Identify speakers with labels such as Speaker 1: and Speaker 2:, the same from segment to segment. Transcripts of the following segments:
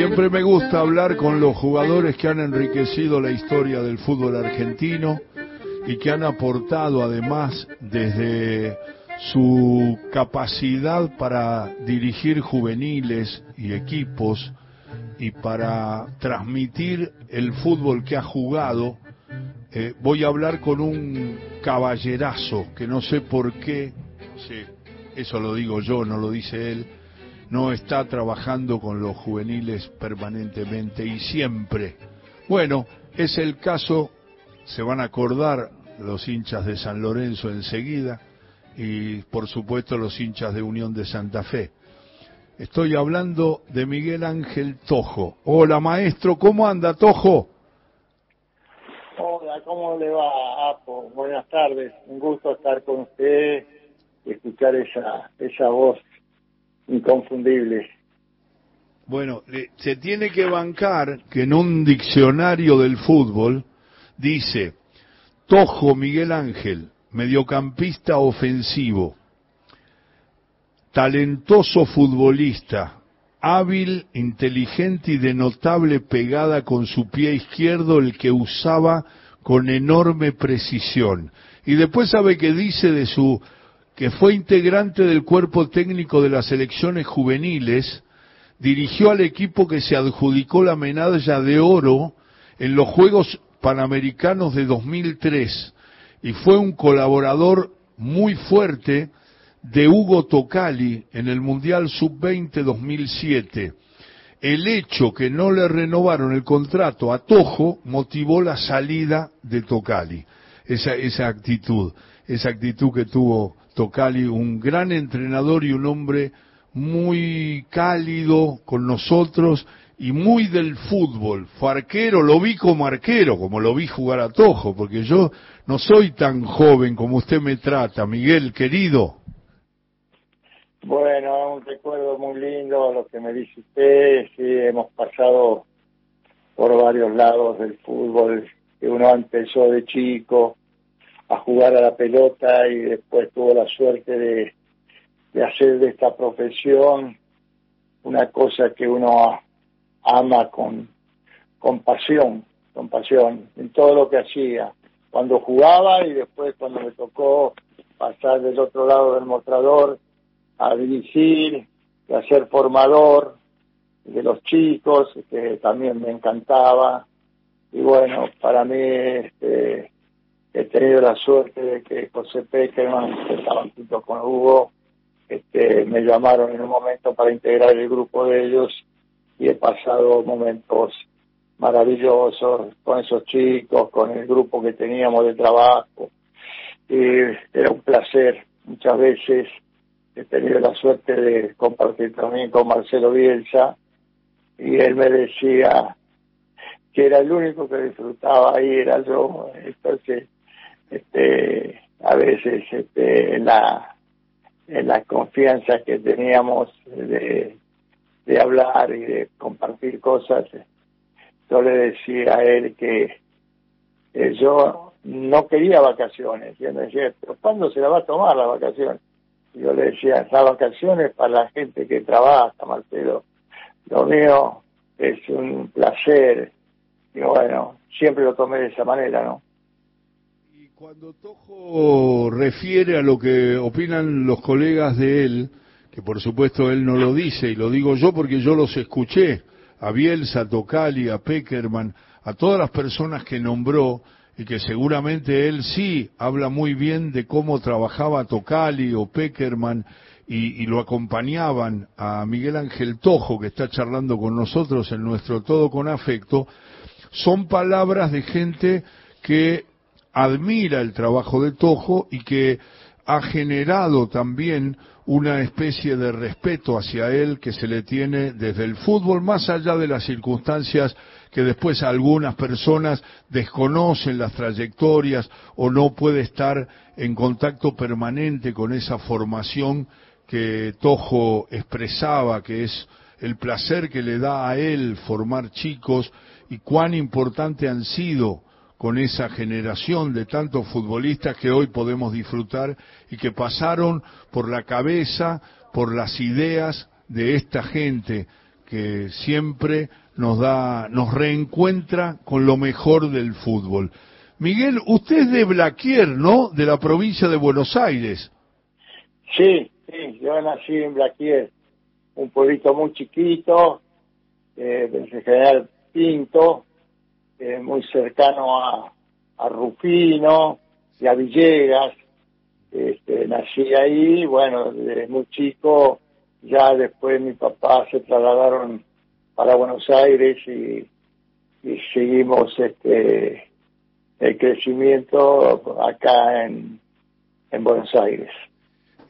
Speaker 1: Siempre me gusta hablar con los jugadores que han enriquecido la historia del fútbol argentino y que han aportado además desde su capacidad para dirigir juveniles y equipos y para transmitir el fútbol que ha jugado, eh, voy a hablar con un caballerazo que no sé por qué, eso lo digo yo, no lo dice él, no está trabajando con los juveniles permanentemente y siempre. Bueno, es el caso, se van a acordar los hinchas de San Lorenzo enseguida y por supuesto los hinchas de Unión de Santa Fe. Estoy hablando de Miguel Ángel Tojo. Hola maestro, ¿cómo anda Tojo?
Speaker 2: Hola, ¿cómo le va, Apo? Buenas tardes, un gusto estar con usted y escuchar esa, esa voz inconfundible.
Speaker 1: Bueno, se tiene que bancar que en un diccionario del fútbol dice Tojo Miguel Ángel, mediocampista ofensivo, talentoso futbolista, hábil, inteligente y de notable pegada con su pie izquierdo, el que usaba con enorme precisión. Y después sabe que dice de su que fue integrante del cuerpo técnico de las elecciones juveniles, dirigió al equipo que se adjudicó la medalla de oro en los Juegos Panamericanos de 2003 y fue un colaborador muy fuerte de Hugo Tocali en el Mundial Sub-20 2007. El hecho que no le renovaron el contrato a Tojo motivó la salida de Tocali. Esa, esa actitud, esa actitud que tuvo Tocali, un gran entrenador y un hombre muy cálido con nosotros y muy del fútbol. Fue arquero, lo vi como arquero, como lo vi jugar a Tojo, porque yo no soy tan joven como usted me trata, Miguel, querido.
Speaker 2: Bueno, un recuerdo muy lindo lo que me dice usted. Sí, hemos pasado por varios lados del fútbol, que uno empezó de chico a jugar a la pelota y después tuvo la suerte de, de hacer de esta profesión una cosa que uno ama con, con pasión, con pasión, en todo lo que hacía, cuando jugaba y después cuando me tocó pasar del otro lado del mostrador a dirigir, a ser formador de los chicos, que también me encantaba. Y bueno, para mí este, he tenido la suerte de que José Peckerman, que estaba junto con Hugo, este, me llamaron en un momento para integrar el grupo de ellos y he pasado momentos maravillosos con esos chicos, con el grupo que teníamos de trabajo. Y era un placer muchas veces he tenido la suerte de compartir también con Marcelo Bielsa y él me decía que era el único que disfrutaba ahí era yo entonces este a veces este la la confianza que teníamos de, hablar y de compartir cosas yo le decía a él que, yo no quería vacaciones y él me decía pero ¿cuándo se la va a tomar la vacaciones? yo le decía, las vacaciones para la gente que trabaja, Marcelo. Lo mío es un placer. Y bueno, siempre lo tomé de esa manera, ¿no?
Speaker 1: Y cuando Tojo refiere a lo que opinan los colegas de él, que por supuesto él no lo dice, y lo digo yo porque yo los escuché, a Bielsa, a Tocali, a Peckerman, a todas las personas que nombró, y que seguramente él sí habla muy bien de cómo trabajaba Tocali o Peckerman y, lo acompañaban a Miguel Ángel Tojo, que está charlando con nosotros en nuestro Todo con Afecto, son palabras de gente que admira el trabajo de Tojo y que ha generado también una especie de respeto hacia él que se le tiene desde el fútbol, más allá de las circunstancias que después algunas personas desconocen las trayectorias o no puede estar en contacto permanente con esa formación que Tojo expresaba, que es el placer que le da a él formar chicos y cuán importante han sido con esa generación de tantos futbolistas que hoy podemos disfrutar y que pasaron por la cabeza, por las ideas de esta gente que siempre nos da, nos reencuentra con lo mejor del fútbol. Miguel, usted es de Blaquier, ¿no? De la provincia de Buenos Aires.
Speaker 2: Sí, sí, yo nací en Blaquier, un pueblito muy chiquito, eh, del general Pinto, eh, muy cercano a, a Rufino y a Villegas. Este, nací ahí, bueno, desde muy chico, ya después mi papá se trasladaron para Buenos Aires y, seguimos este el crecimiento acá en, en Buenos Aires.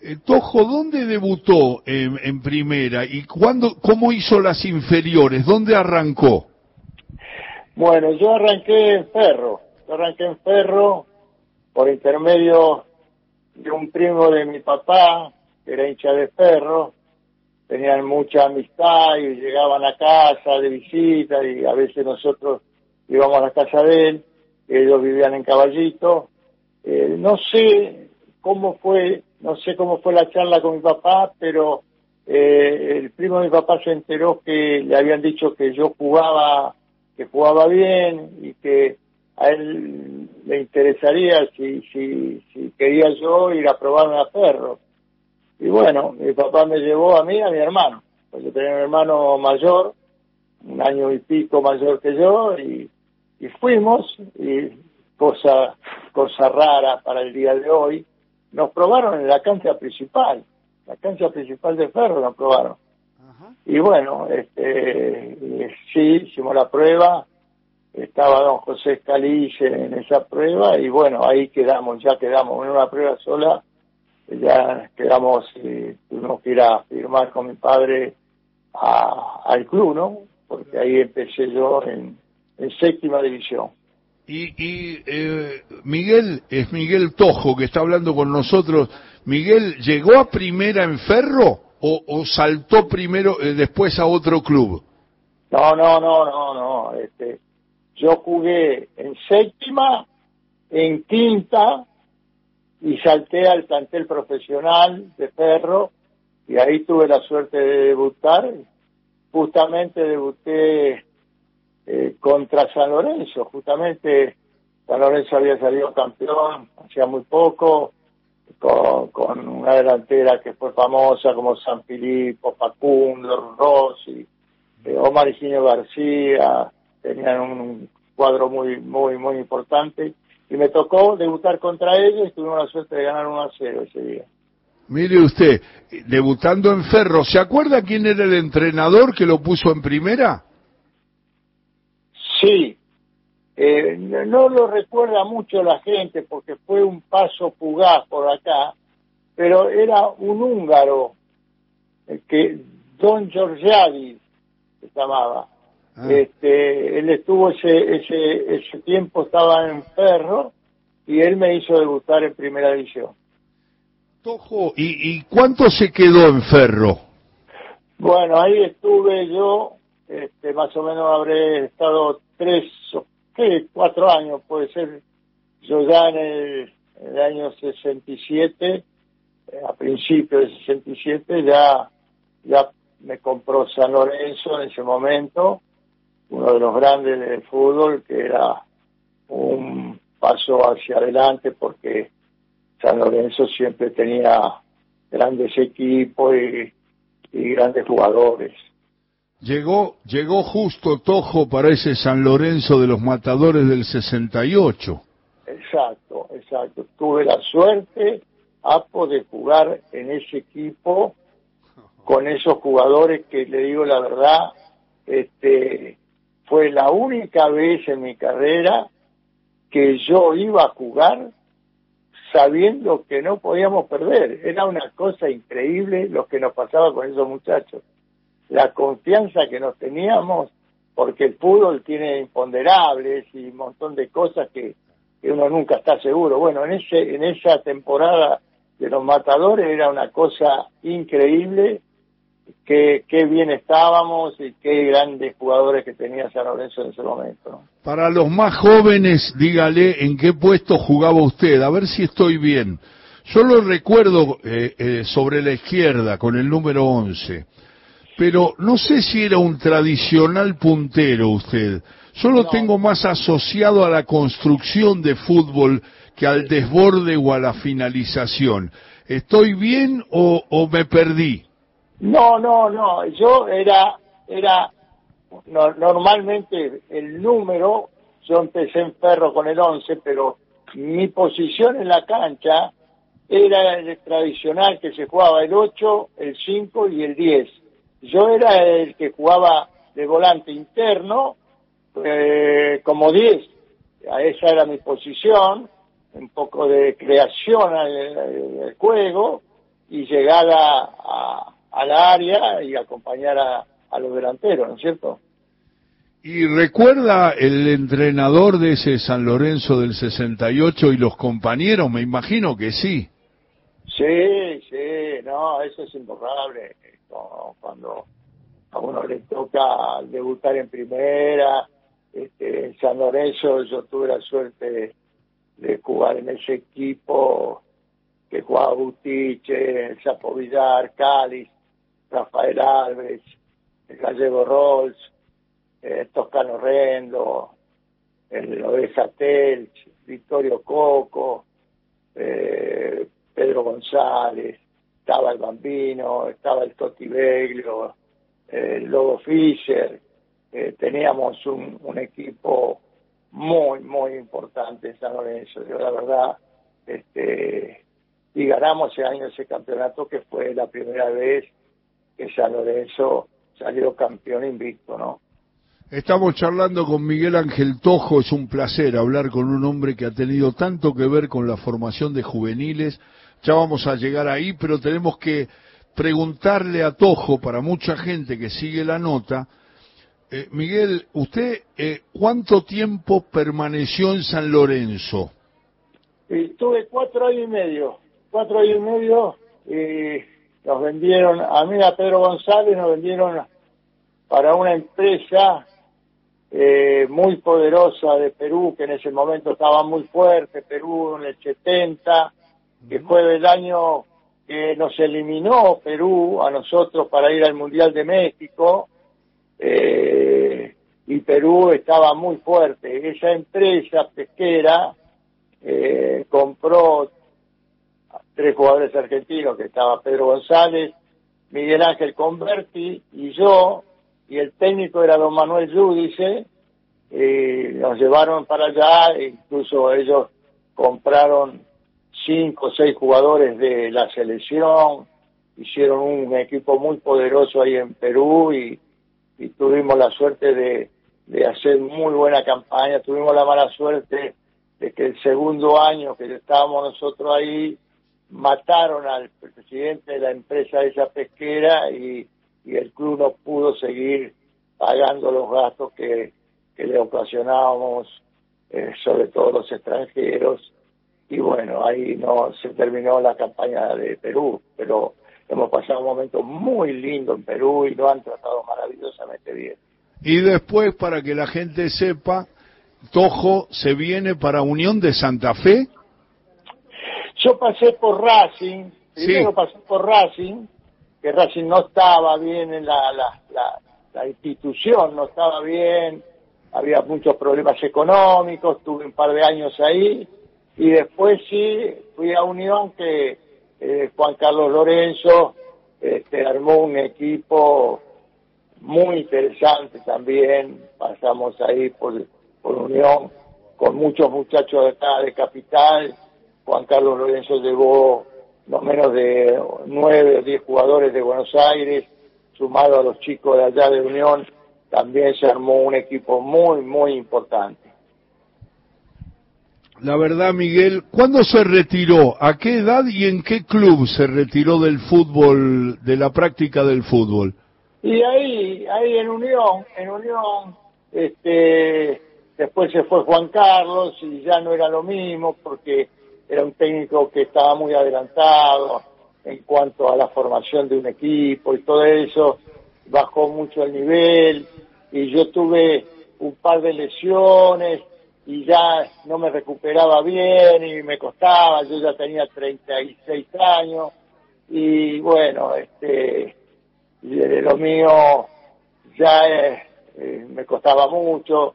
Speaker 1: Eh, Tojo, ¿dónde debutó en, en, primera y cuándo, cómo hizo las inferiores? ¿Dónde arrancó?
Speaker 2: Bueno, yo arranqué en Ferro. Yo arranqué en Ferro por intermedio de un primo de mi papá, que era hincha de Ferro. Tenían mucha amistad y llegaban a casa de visita y a veces nosotros íbamos a la casa de él. Ellos vivían en Caballito. Eh, no sé cómo fue, no sé cómo fue la charla con mi papá, pero eh, el primo de mi papá se enteró que le habían dicho que yo jugaba que jugaba bien y que a él le interesaría si, si, si quería yo ir a probarme a perro. Y bueno, mi papá me llevó a mí a mi hermano, pues yo tenía un hermano mayor, un año y pico mayor que yo, y, y fuimos, y cosa, cosa rara para el día de hoy, nos probaron en la cancha principal, la cancha principal de Ferro nos probaron. Y bueno, este, sí, hicimos la prueba, estaba don José Escalice en esa prueba y bueno, ahí quedamos, ya quedamos en una prueba sola, ya quedamos y tuvimos que ir a firmar con mi padre al club, ¿no? Porque ahí empecé yo en, séptima división.
Speaker 1: Y, y eh, Miguel, es Miguel Tojo que está hablando con nosotros. Miguel, ¿llegó a primera en Ferro? O, saltó primero eh, después a otro club?
Speaker 2: No, no, no, no, no. Este, yo jugué en séptima, en quinta y salté al plantel profesional de Ferro y ahí tuve la suerte de debutar. Justamente debuté eh, contra San Lorenzo, justamente San Lorenzo había salido campeón hacía muy poco con, una delantera que fue famosa como San Filipo, Facundo, Rossi, eh, Omar Higinio García, tenían un cuadro muy, muy, muy importante. Y me tocó debutar contra ellos y tuvimos la suerte de ganar 1 a 0 ese día.
Speaker 1: Mire usted, debutando en Ferro, ¿se acuerda quién era el entrenador que lo puso en primera?
Speaker 2: Sí, eh, no, lo recuerda mucho la gente porque fue un paso fugaz por acá, pero era un húngaro eh, que Don Georgiadi se llamaba. Ah. Este, él estuvo ese, ese, ese tiempo, estaba en Ferro y él me hizo debutar en primera división.
Speaker 1: Tojo, ¿y, ¿y cuánto se quedó en Ferro?
Speaker 2: Bueno, ahí estuve yo, este, más o menos habré estado tres o cuatro años puede ser. Yo ya en el, año 67, eh, a principios de 67, ya, ya me compró San Lorenzo en ese momento, uno de los grandes del fútbol, que era un paso hacia adelante porque San Lorenzo siempre tenía grandes equipos y grandes jugadores.
Speaker 1: Llegó, llegó justo Tojo para ese San Lorenzo de los Matadores del 68.
Speaker 2: Exacto, exacto. Tuve la suerte, Apo, de jugar en ese equipo con esos jugadores que le digo la verdad, este, fue la única vez en mi carrera que yo iba a jugar sabiendo que no podíamos perder. Era una cosa increíble lo que nos pasaba con esos muchachos la confianza que nos teníamos, porque el fútbol tiene imponderables y un montón de cosas que, uno nunca está seguro. Bueno, en ese en esa temporada de los matadores era una cosa increíble, qué, qué bien estábamos y qué grandes jugadores que tenía San Lorenzo en ese momento.
Speaker 1: Para los más jóvenes, dígale en qué puesto jugaba usted, a ver si estoy bien. Yo lo recuerdo eh, eh, sobre la izquierda con el número 11 pero no sé si era un tradicional puntero usted. Yo lo tengo más asociado a la construcción de fútbol que al desborde o a la finalización. ¿Estoy bien o, o me perdí?
Speaker 2: No, no, no. Yo era, era normalmente el número, yo empecé en perro con el 11, pero mi posición en la cancha era el tradicional que se jugaba el 8, el 5 y el 10. Yo era el que jugaba de volante interno eh, como 10. Esa era mi posición, un poco de creación al, juego y llegada a, la área y acompañar a, a los delanteros, ¿no es cierto?
Speaker 1: ¿Y recuerda el entrenador de ese San Lorenzo del 68 y los compañeros? Me imagino que sí.
Speaker 2: Sí, sí, no, eso es imborrable. Cuando a uno le toca debutar en primera, este, en San Lorenzo yo tuve la suerte de jugar en ese equipo que jugaba Butiche, Chapo Villar, Cáliz, Rafael Alves, el Gallego Rolls, eh, Toscano Rendo, el Oveja Telch, Victorio Coco, eh, Pedro González, estaba el Bambino, estaba el Toti Beglio, el Lobo Fischer, eh, teníamos un, un, equipo muy, muy importante en San Lorenzo. Yo la verdad, este, y ganamos ese año ese campeonato que fue la primera vez que San Lorenzo salió campeón invicto, ¿no?
Speaker 1: Estamos charlando con Miguel Ángel Tojo, es un placer hablar con un hombre que ha tenido tanto que ver con la formación de juveniles. Ya vamos a llegar ahí, pero tenemos que preguntarle a Tojo, para mucha gente que sigue la nota, eh, Miguel, ¿usted eh, cuánto tiempo permaneció en San Lorenzo?
Speaker 2: Estuve cuatro años y medio, cuatro años y medio, nos vendieron, a mí a Pedro González nos vendieron para una empresa eh, muy poderosa de Perú, que en ese momento estaba muy fuerte, Perú en el 70, que fue el año que nos eliminó Perú a nosotros para ir al Mundial de México, eh, y Perú estaba muy fuerte. Esa empresa pesquera eh, compró tres jugadores argentinos, que estaba Pedro González, Miguel Ángel Converti y yo, y el técnico era don Manuel Yudice, y nos llevaron para allá, incluso ellos compraron cinco o seis jugadores de la selección, hicieron un equipo muy poderoso ahí en Perú y, tuvimos la suerte de, de hacer muy buena campaña, tuvimos la mala suerte de que el segundo año que estábamos nosotros ahí, mataron al presidente de la empresa esa pesquera y y el club no pudo seguir pagando los gastos que, le ocasionábamos, eh, sobre todo los extranjeros. Y bueno, ahí no se terminó la campaña de Perú, pero hemos pasado un momento muy lindo en Perú y lo han tratado maravillosamente bien.
Speaker 1: Y después, para que la gente sepa, Tojo se viene para Unión de Santa Fe.
Speaker 2: Yo pasé por Racing, primero pasé por Racing, que Racing no estaba bien en la, la, la, institución, no estaba bien, había muchos problemas económicos, tuve un par de años ahí, y después sí fui a Unión que eh, Juan Carlos Lorenzo este, armó un equipo muy interesante también, pasamos ahí por, por Unión con muchos muchachos de acá de Capital, Juan Carlos Lorenzo llevó no menos de nueve o diez jugadores de Buenos Aires, sumado a los chicos de allá de Unión, también se armó un equipo muy, muy importante.
Speaker 1: La verdad, Miguel, ¿cuándo se retiró? ¿A qué edad y en qué club se retiró del fútbol, de la práctica del fútbol?
Speaker 2: Y ahí, ahí en Unión, en Unión, este, después se fue Juan Carlos y ya no era lo mismo porque era un técnico que estaba muy adelantado en cuanto a la formación de un equipo y todo eso, bajó mucho el nivel y yo tuve un par de lesiones y ya no me recuperaba bien y me costaba, yo ya tenía 36 años y bueno, este lo mío ya eh, eh, me costaba mucho,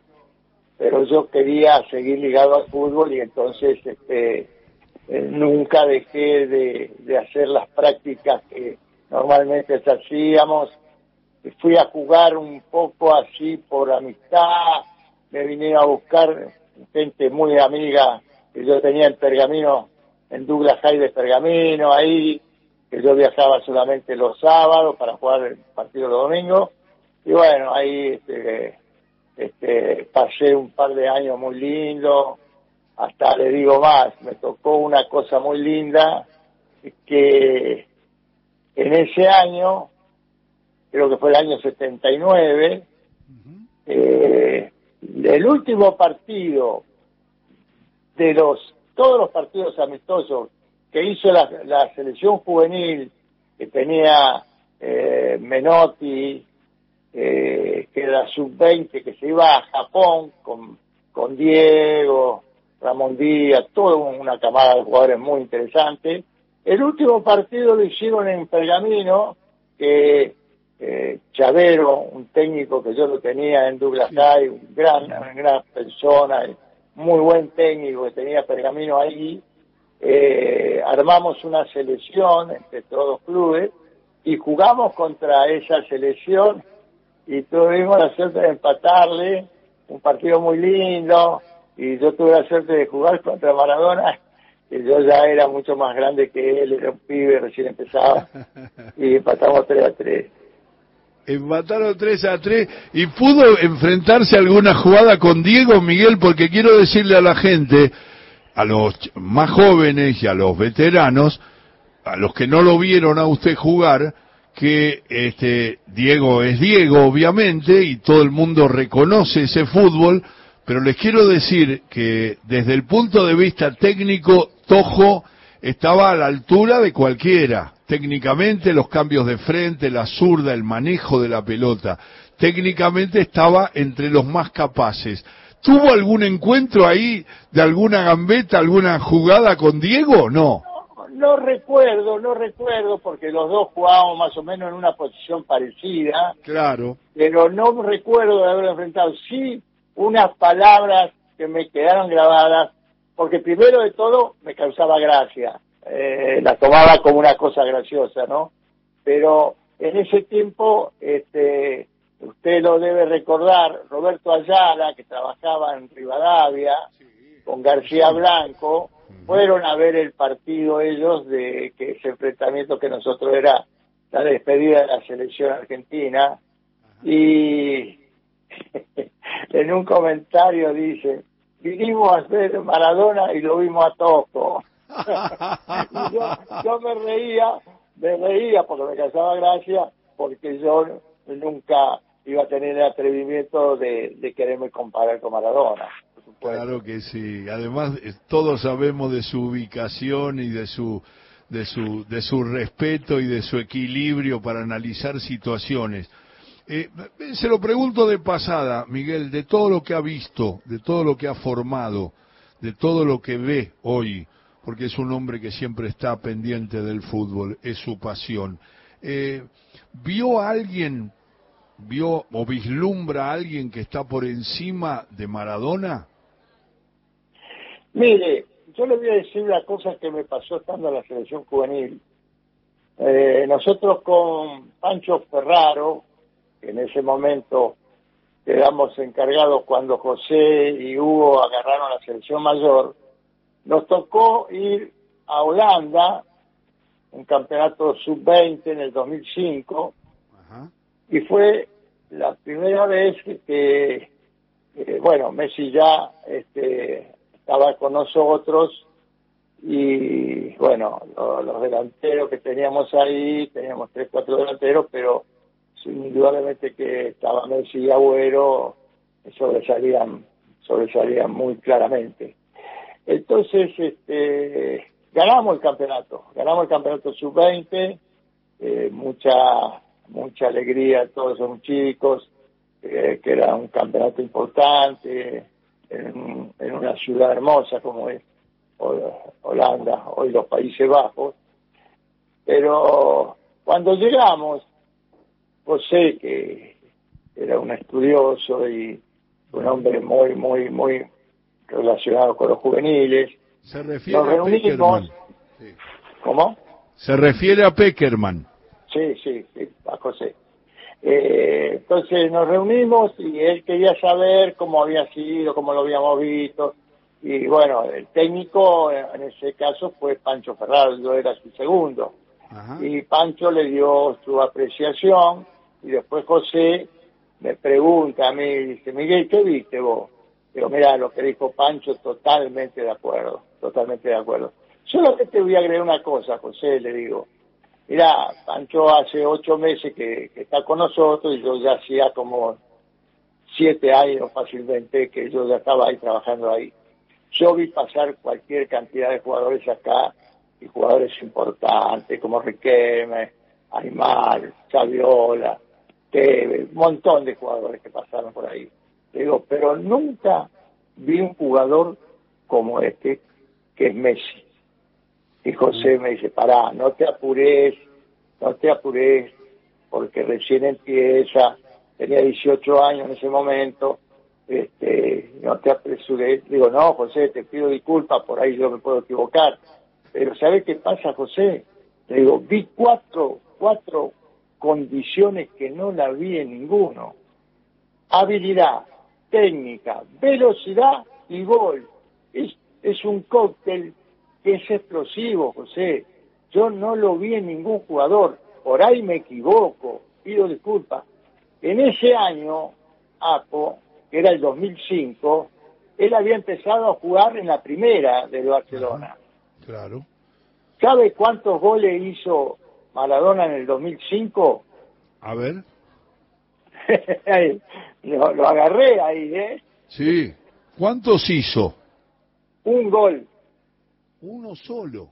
Speaker 2: pero yo quería seguir ligado al fútbol y entonces este, eh, nunca dejé de, hacer las prácticas que normalmente hacíamos. Fui a jugar un poco así por amistad, me vinieron a buscar gente muy amiga que yo tenía en Pergamino, en Douglas High de Pergamino, ahí, que yo viajaba solamente los sábados para jugar el partido los domingos. Y bueno, ahí este, este, pasé un par de años muy lindos, hasta le digo más, me tocó una cosa muy linda, que en ese año, creo que fue el año 79, eh, el último partido de los todos los partidos amistosos que hizo la, selección juvenil que tenía eh, Menotti, eh, que era sub-20, que se iba a Japón con, con Diego, Ramón Díaz, toda una camada de jugadores muy interesante. El último partido lo hicieron en Pergamino, que eh, Chavero, un técnico que yo lo tenía en Douglas High, un gran, una gran persona, muy buen técnico que tenía Pergamino ahí, eh, armamos una selección entre todos los clubes y jugamos contra esa selección y tuvimos la suerte de empatarle, un partido muy lindo, y yo tuve la suerte de jugar contra Maradona, que yo ya era mucho más grande que él, era un pibe, recién empezaba, y empatamos 3 a 3.
Speaker 1: Empataron 3 a 3 y pudo enfrentarse alguna jugada con Diego Miguel porque quiero decirle a la gente, a los más jóvenes y a los veteranos, a los que no lo vieron a usted jugar, que este Diego es Diego obviamente y todo el mundo reconoce ese fútbol, pero les quiero decir que desde el punto de vista técnico Tojo estaba a la altura de cualquiera. Técnicamente los cambios de frente, la zurda, el manejo de la pelota, técnicamente estaba entre los más capaces. ¿Tuvo algún encuentro ahí de alguna gambeta, alguna jugada con Diego? No.
Speaker 2: No recuerdo, no recuerdo, porque los dos jugábamos más o menos en una posición parecida.
Speaker 1: Claro.
Speaker 2: Pero no recuerdo de haber enfrentado. Sí, unas palabras que me quedaron grabadas, porque primero de todo me causaba gracia. Eh, la tomaba como una cosa graciosa, ¿no? Pero en ese tiempo, este, usted lo debe recordar, Roberto Ayala, que trabajaba en Rivadavia, con García Blanco, fueron a ver el partido ellos de que ese enfrentamiento que nosotros era la despedida de la selección argentina y en un comentario dice vinimos a ver Maradona y lo vimos a Toco yo, me reía me reía porque me causaba gracia porque yo nunca iba a tener el atrevimiento de, de quererme comparar con Maradona
Speaker 1: Claro que sí. Además, eh, todos sabemos de su ubicación y de su, de su, de su respeto y de su equilibrio para analizar situaciones. Eh, se lo pregunto de pasada, Miguel, de todo lo que ha visto, de todo lo que ha formado, de todo lo que ve hoy, porque es un hombre que siempre está pendiente del fútbol, es su pasión. Eh, ¿Vio a alguien, vio o vislumbra a alguien que está por encima de Maradona?
Speaker 2: Mire, yo le voy a decir una cosa que me pasó estando en la selección juvenil. Eh, nosotros con Pancho Ferraro, en ese momento quedamos encargados cuando José y Hugo agarraron la selección mayor, nos tocó ir a Holanda, un campeonato sub-20 en el 2005, y fue la primera vez que, bueno, Messi ya este, estaba con nosotros y bueno, los delanteros que teníamos ahí, teníamos tres, cuatro delanteros, pero indudablemente que estaba Messi y Agüero sobresalían, sobresalían muy claramente. Entonces, este, ganamos el campeonato, ganamos el campeonato sub-20, eh, mucha, mucha alegría todos esos chicos, eh, que era un campeonato importante, en, una ciudad hermosa como es Holanda, hoy los Países Bajos. Pero cuando llegamos, José, que era un estudioso y un hombre muy, muy, muy relacionado con los juveniles.
Speaker 1: Se refiere a Peckerman.
Speaker 2: ¿Cómo?
Speaker 1: Se refiere a Peckerman.
Speaker 2: Sí, sí, sí, a José. Eh, entonces nos reunimos y él quería saber cómo había sido, cómo lo habíamos visto. Y bueno, el técnico en ese caso fue Pancho Ferraro, yo era su segundo. Y Pancho le dio su apreciación y después José me pregunta a mí, dice, Miguel, ¿qué viste vos? Digo, mira, lo que dijo Pancho, totalmente de acuerdo, totalmente de acuerdo. Solo que te voy a agregar una cosa, José, le digo. Mira, Pancho hace ocho meses que, está con nosotros y yo ya hacía como siete años fácilmente que yo ya estaba ahí trabajando ahí. Yo vi pasar cualquier cantidad de jugadores acá y jugadores importantes como Riquelme, Aymar, Saviola, Un montón de jugadores que pasaron por ahí. Digo, pero nunca vi un jugador como este, que es Messi. Y José me dice, pará, no te apures, no te apures, porque recién empieza, tenía 18 años en ese momento, este, no te apresures. Digo, no, José, te pido disculpas, por ahí yo me puedo equivocar. Pero ¿sabes qué pasa, José? Le digo, vi cuatro, cuatro condiciones que no la vi en ninguno. Habilidad, técnica, velocidad y gol. Es, es un cóctel que es explosivo, José. Yo no lo vi en ningún jugador. Por ahí me equivoco, pido disculpas. En ese año, Apo, que era el 2005, él había empezado a jugar en la primera del Barcelona.
Speaker 1: Claro.
Speaker 2: ¿Sabe cuántos goles hizo Maradona en el 2005?
Speaker 1: A ver.
Speaker 2: lo, lo, agarré ahí, ¿eh?
Speaker 1: Sí. ¿Cuántos hizo?
Speaker 2: Un gol.
Speaker 1: Uno solo.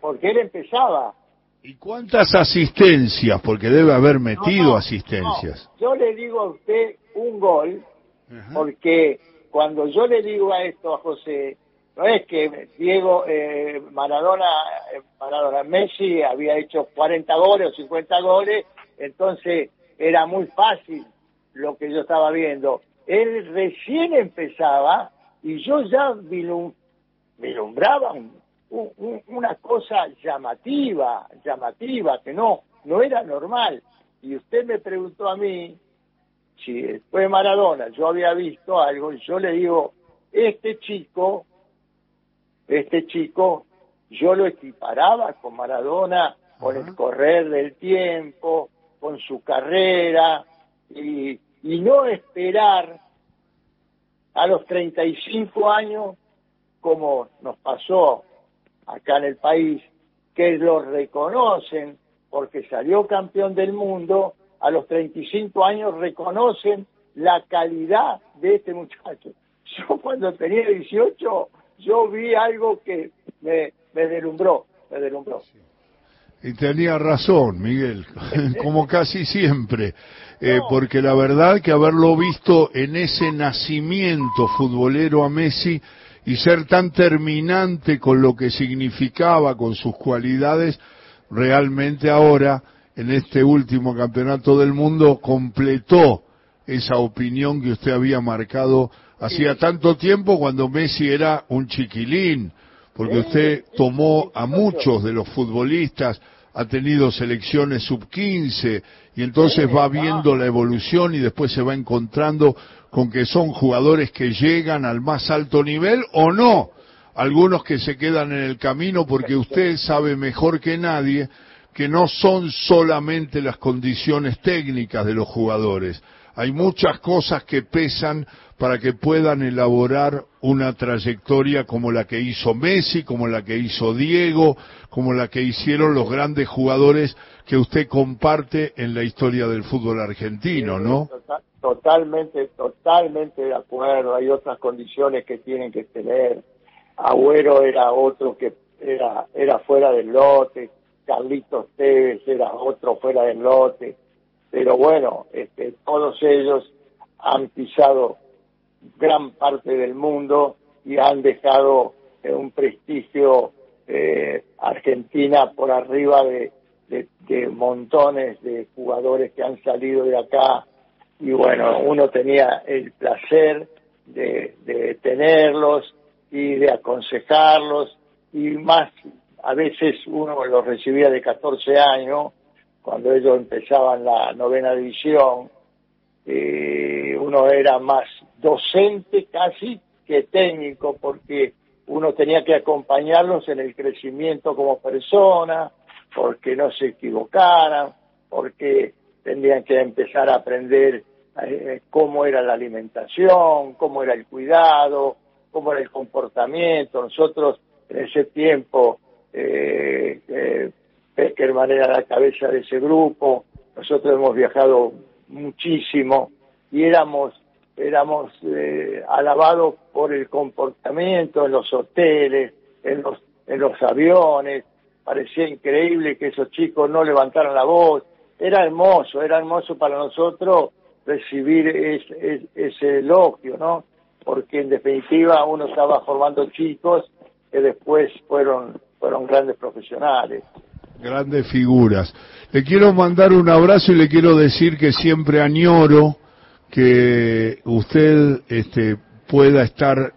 Speaker 2: Porque él empezaba.
Speaker 1: ¿Y cuántas asistencias? Porque debe haber metido asistencias.
Speaker 2: Yo le digo a usted un gol, porque cuando yo le digo a esto a José, no es que Diego eh, Maradona, eh, Maradona, Messi había hecho 40 goles o 50 goles, entonces era muy fácil lo que yo estaba viendo. Él recién empezaba y yo ya vislumbraba una cosa llamativa, llamativa, que no, no era normal. Y usted me preguntó a mí si después de Maradona yo había visto algo y yo le digo, este chico este chico yo lo equiparaba con Maradona, con el correr del tiempo, con su carrera, y, y no esperar a los 35 años, como nos pasó acá en el país, que lo reconocen porque salió campeón del mundo, a los 35 años reconocen la calidad de este muchacho. Yo cuando tenía 18 yo vi algo que me, me deslumbró, me deslumbró.
Speaker 1: Y tenía razón, Miguel, como casi siempre, eh, porque la verdad que haberlo visto en ese nacimiento futbolero a Messi y ser tan terminante con lo que significaba, con sus cualidades, realmente ahora, en este último campeonato del mundo, completó esa opinión que usted había marcado hacía tanto tiempo cuando Messi era un chiquilín, porque usted tomó a muchos de los futbolistas, ha tenido selecciones sub-15 y entonces va viendo la evolución y después se va encontrando con que son jugadores que llegan al más alto nivel o no. Algunos que se quedan en el camino porque usted sabe mejor que nadie que no son solamente las condiciones técnicas de los jugadores, hay muchas cosas que pesan para que puedan elaborar una trayectoria como la que hizo Messi, como la que hizo Diego, como la que hicieron los grandes jugadores que usted comparte en la historia del fútbol argentino, ¿no?
Speaker 2: Totalmente, totalmente de acuerdo. Hay otras condiciones que tienen que tener. Agüero era otro que era, era fuera del lote. Carlitos Tevez era otro fuera del lote pero bueno, este, todos ellos han pisado gran parte del mundo y han dejado eh, un prestigio eh, Argentina por arriba de, de, montones de jugadores que han salido de acá. Y bueno, uno tenía el placer de, de tenerlos y de aconsejarlos. Y más, a veces uno los recibía de 14 años, cuando ellos empezaban la novena división, eh, uno era más docente casi que técnico, porque uno tenía que acompañarlos en el crecimiento como persona, porque no se equivocaran, porque tendrían que empezar a aprender eh, cómo era la alimentación, cómo era el cuidado, cómo era el comportamiento. Nosotros en ese tiempo, eh, eh, Peckerman era la cabeza de ese grupo, nosotros hemos viajado muchísimo y éramos éramos eh, alabados por el comportamiento en los hoteles, en los en los aviones, parecía increíble que esos chicos no levantaran la voz, era hermoso, era hermoso para nosotros recibir ese elogio, ¿no? Porque en definitiva uno estaba formando chicos que después fueron, fueron grandes profesionales.
Speaker 1: Grandes figuras. Le quiero mandar un abrazo y le quiero decir que siempre añoro que usted este, pueda estar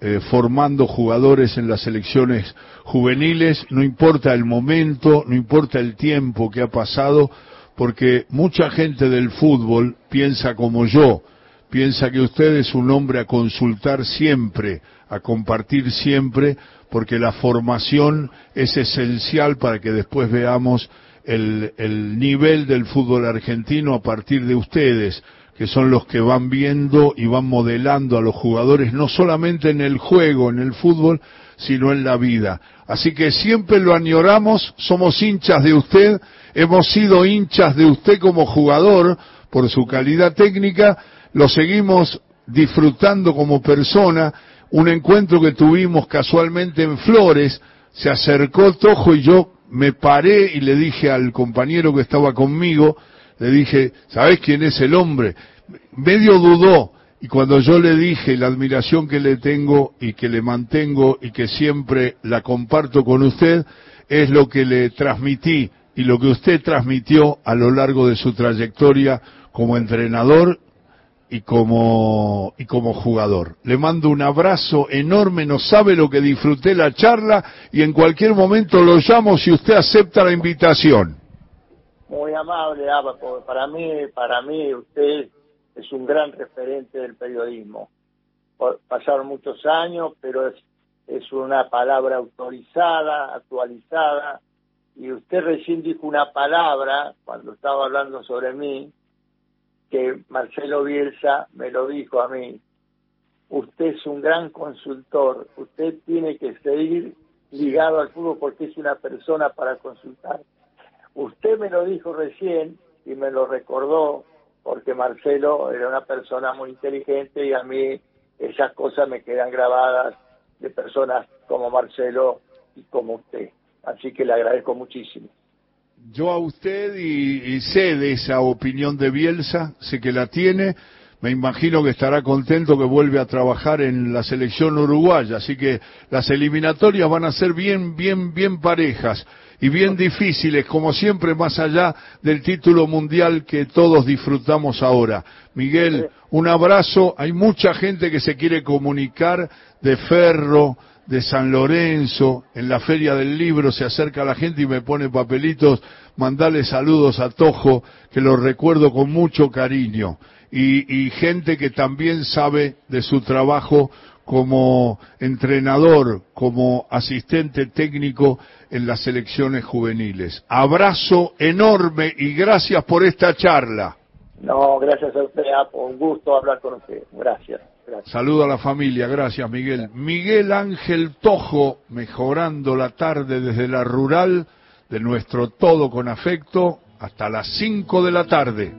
Speaker 1: eh, formando jugadores en las selecciones juveniles, no importa el momento, no importa el tiempo que ha pasado, porque mucha gente del fútbol piensa como yo, piensa que usted es un hombre a consultar siempre, a compartir siempre, porque la formación es esencial para que después veamos el, el, nivel del fútbol argentino a partir de ustedes, que son los que van viendo y van modelando a los jugadores, no solamente en el juego, en el fútbol, sino en la vida. Así que siempre lo añoramos, somos hinchas de usted, hemos sido hinchas de usted como jugador por su calidad técnica, lo seguimos disfrutando como persona, un encuentro que tuvimos casualmente en Flores, se acercó Tojo y yo me paré y le dije al compañero que estaba conmigo, le dije, ¿sabes quién es el hombre? Medio dudó, y cuando yo le dije la admiración que le tengo y que le mantengo y que siempre la comparto con usted, es lo que le transmití y lo que usted transmitió a lo largo de su trayectoria como entrenador y como, y como jugador. Le mando un abrazo enorme, no sabe lo que disfruté la charla y en cualquier momento lo llamo si usted acepta la invitación.
Speaker 2: Muy amable, Abba, para mí, para mí usted es un gran referente del periodismo. Pasaron muchos años, pero es, es una palabra autorizada, actualizada, y usted recién dijo una palabra cuando estaba hablando sobre mí, que Marcelo Bielsa me lo dijo a mí. Usted es un gran consultor, usted tiene que seguir ligado al fútbol porque es una persona para consultar. Usted me lo dijo recién y me lo recordó porque Marcelo era una persona muy inteligente y a mí esas cosas me quedan grabadas de personas como Marcelo y como usted. Así que le agradezco muchísimo.
Speaker 1: Yo a usted y, sé de esa opinión de Bielsa, sé que la tiene, me imagino que estará contento que vuelve a trabajar en la selección uruguaya, así que las eliminatorias van a ser bien, bien, bien parejas y bien difíciles, como siempre, más allá del título mundial que todos disfrutamos ahora. Miguel, un abrazo. Hay mucha gente que se quiere comunicar de Ferro, de San Lorenzo, en la Feria del Libro se acerca la gente y me pone papelitos, mandale saludos a Tojo, que lo recuerdo con mucho cariño. Y, y gente que también sabe de su trabajo como entrenador, como asistente técnico en las selecciones juveniles. Abrazo enorme y gracias por esta charla.
Speaker 2: No, gracias a usted, un gusto hablar con usted. Gracias.
Speaker 1: Saludo a la familia, gracias Miguel. Miguel Ángel Tojo, mejorando la tarde desde la rural de nuestro todo con afecto hasta las 5 de la tarde.